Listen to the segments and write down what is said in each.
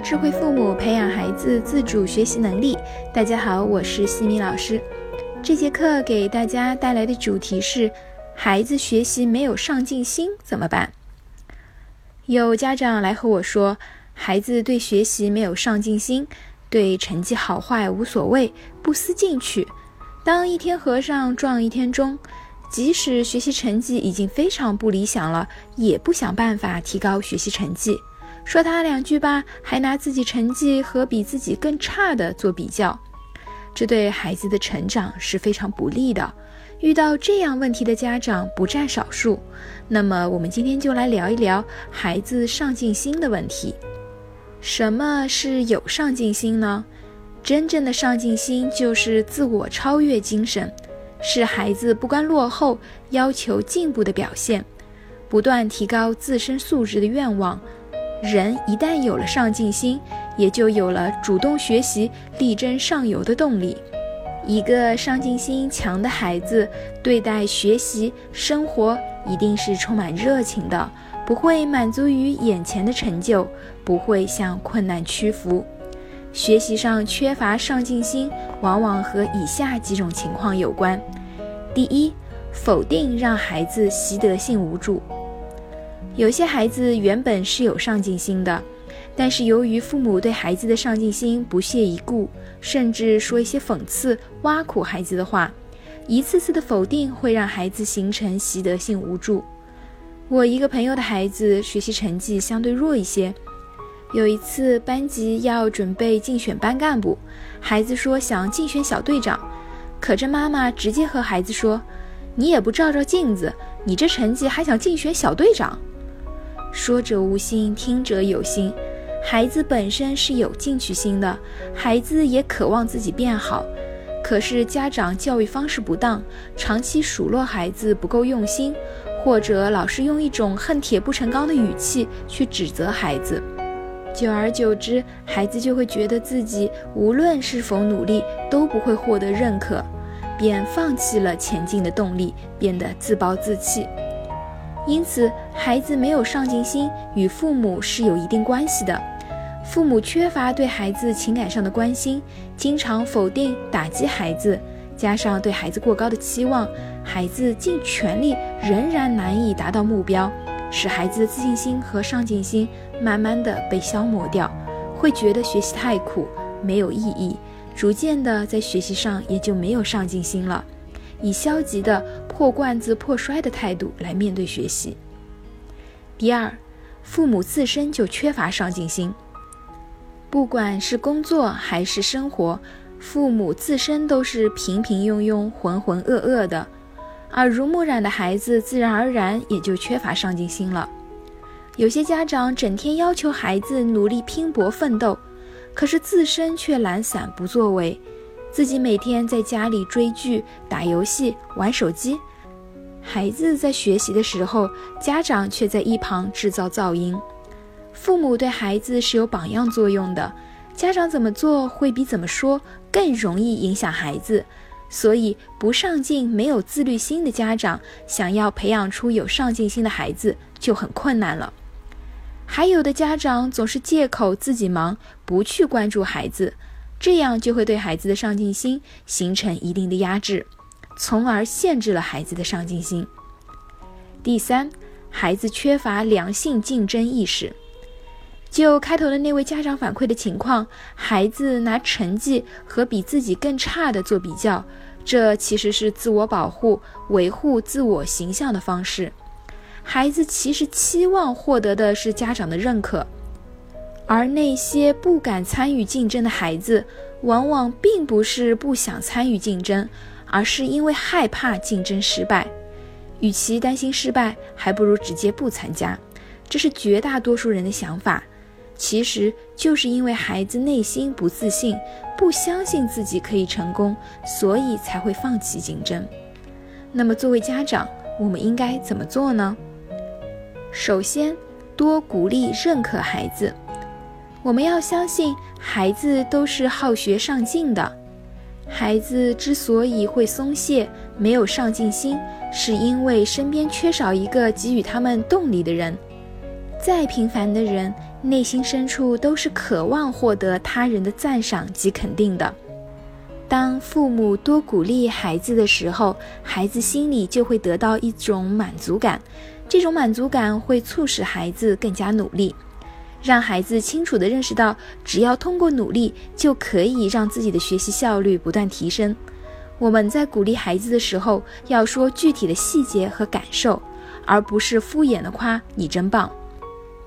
智慧父母，培养孩子自主学习能力。大家好，我是西米老师。这节课给大家带来的主题是：孩子学习没有上进心怎么办？有家长来和我说，孩子对学习没有上进心，对成绩好坏无所谓，不思进取，当一天和尚撞一天钟，即使学习成绩已经非常不理想了，也不想办法提高学习成绩。说他两句吧，还拿自己成绩和比自己更差的做比较，这对孩子的成长是非常不利的。遇到这样问题的家长不占少数。那么，我们今天就来聊一聊孩子上进心的问题。什么是有上进心呢？真正的上进心就是自我超越精神，是孩子不甘落后、要求进步的表现，不断提高自身素质的愿望。人一旦有了上进心，也就有了主动学习、力争上游的动力。一个上进心强的孩子，对待学习、生活一定是充满热情的，不会满足于眼前的成就，不会向困难屈服。学习上缺乏上进心，往往和以下几种情况有关：第一，否定让孩子习得性无助。有些孩子原本是有上进心的，但是由于父母对孩子的上进心不屑一顾，甚至说一些讽刺、挖苦孩子的话，一次次的否定会让孩子形成习得性无助。我一个朋友的孩子学习成绩相对弱一些，有一次班级要准备竞选班干部，孩子说想竞选小队长，可这妈妈直接和孩子说：“你也不照照镜子，你这成绩还想竞选小队长？”说者无心，听者有心。孩子本身是有进取心的，孩子也渴望自己变好。可是家长教育方式不当，长期数落孩子不够用心，或者老是用一种恨铁不成钢的语气去指责孩子，久而久之，孩子就会觉得自己无论是否努力都不会获得认可，便放弃了前进的动力，变得自暴自弃。因此，孩子没有上进心与父母是有一定关系的。父母缺乏对孩子情感上的关心，经常否定、打击孩子，加上对孩子过高的期望，孩子尽全力仍然难以达到目标，使孩子的自信心和上进心慢慢的被消磨掉，会觉得学习太苦，没有意义，逐渐的在学习上也就没有上进心了。以消极的破罐子破摔的态度来面对学习。第二，父母自身就缺乏上进心。不管是工作还是生活，父母自身都是平平庸庸、浑浑噩噩的，耳濡目染的孩子自然而然也就缺乏上进心了。有些家长整天要求孩子努力拼搏奋斗，可是自身却懒散不作为。自己每天在家里追剧、打游戏、玩手机，孩子在学习的时候，家长却在一旁制造噪音。父母对孩子是有榜样作用的，家长怎么做会比怎么说更容易影响孩子。所以，不上进、没有自律心的家长，想要培养出有上进心的孩子就很困难了。还有的家长总是借口自己忙，不去关注孩子。这样就会对孩子的上进心形成一定的压制，从而限制了孩子的上进心。第三，孩子缺乏良性竞争意识。就开头的那位家长反馈的情况，孩子拿成绩和比自己更差的做比较，这其实是自我保护、维护自我形象的方式。孩子其实期望获得的是家长的认可。而那些不敢参与竞争的孩子，往往并不是不想参与竞争，而是因为害怕竞争失败。与其担心失败，还不如直接不参加。这是绝大多数人的想法。其实就是因为孩子内心不自信，不相信自己可以成功，所以才会放弃竞争。那么，作为家长，我们应该怎么做呢？首先，多鼓励、认可孩子。我们要相信，孩子都是好学上进的。孩子之所以会松懈、没有上进心，是因为身边缺少一个给予他们动力的人。再平凡的人，内心深处都是渴望获得他人的赞赏及肯定的。当父母多鼓励孩子的时候，孩子心里就会得到一种满足感，这种满足感会促使孩子更加努力，让孩子清楚地认识到，只要通过努力，就可以让自己的学习效率不断提升。我们在鼓励孩子的时候，要说具体的细节和感受，而不是敷衍的夸你真棒。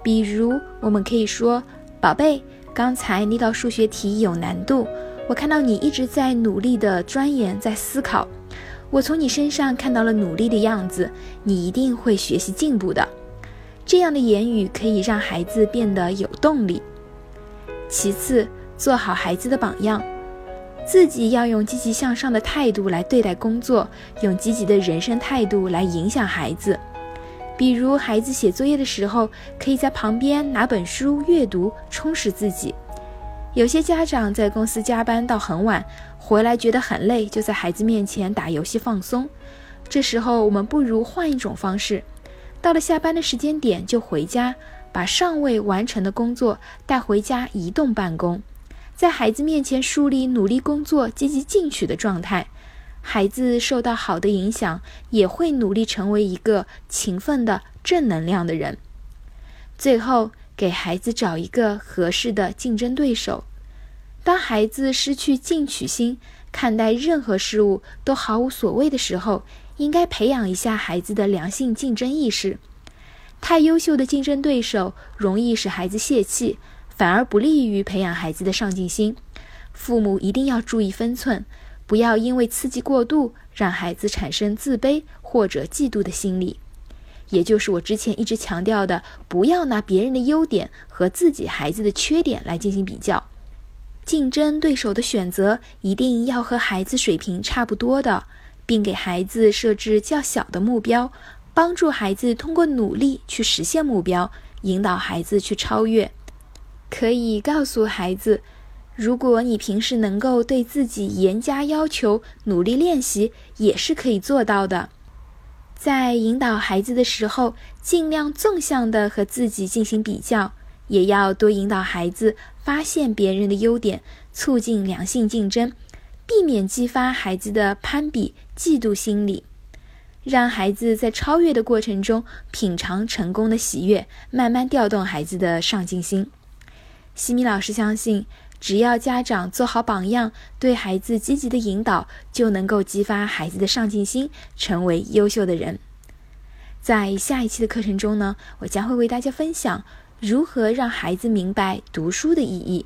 比如，我们可以说：“宝贝，刚才那道数学题有难度，我看到你一直在努力的钻研，在思考。我从你身上看到了努力的样子，你一定会学习进步的。”这样的言语可以让孩子变得有动力。其次，做好孩子的榜样。自己要用积极向上的态度来对待工作，用积极的人生态度来影响孩子。比如，孩子写作业的时候，可以在旁边拿本书阅读，充实自己。有些家长在公司加班到很晚，回来觉得很累，就在孩子面前打游戏放松。这时候，我们不如换一种方式，到了下班的时间点就回家，把尚未完成的工作带回家移动办公。在孩子面前树立努力工作、积极进取的状态，孩子受到好的影响，也会努力成为一个勤奋的正能量的人。最后，给孩子找一个合适的竞争对手。当孩子失去进取心，看待任何事物都毫无所谓的时候，应该培养一下孩子的良性竞争意识。太优秀的竞争对手容易使孩子泄气。反而不利于培养孩子的上进心，父母一定要注意分寸，不要因为刺激过度让孩子产生自卑或者嫉妒的心理。也就是我之前一直强调的，不要拿别人的优点和自己孩子的缺点来进行比较。竞争对手的选择一定要和孩子水平差不多的，并给孩子设置较小的目标，帮助孩子通过努力去实现目标，引导孩子去超越。可以告诉孩子，如果你平时能够对自己严加要求，努力练习，也是可以做到的。在引导孩子的时候，尽量纵向的和自己进行比较，也要多引导孩子发现别人的优点，促进良性竞争，避免激发孩子的攀比、嫉妒心理，让孩子在超越的过程中品尝成功的喜悦，慢慢调动孩子的上进心。西米老师相信，只要家长做好榜样，对孩子积极的引导，就能够激发孩子的上进心，成为优秀的人。在下一期的课程中呢，我将会为大家分享如何让孩子明白读书的意义。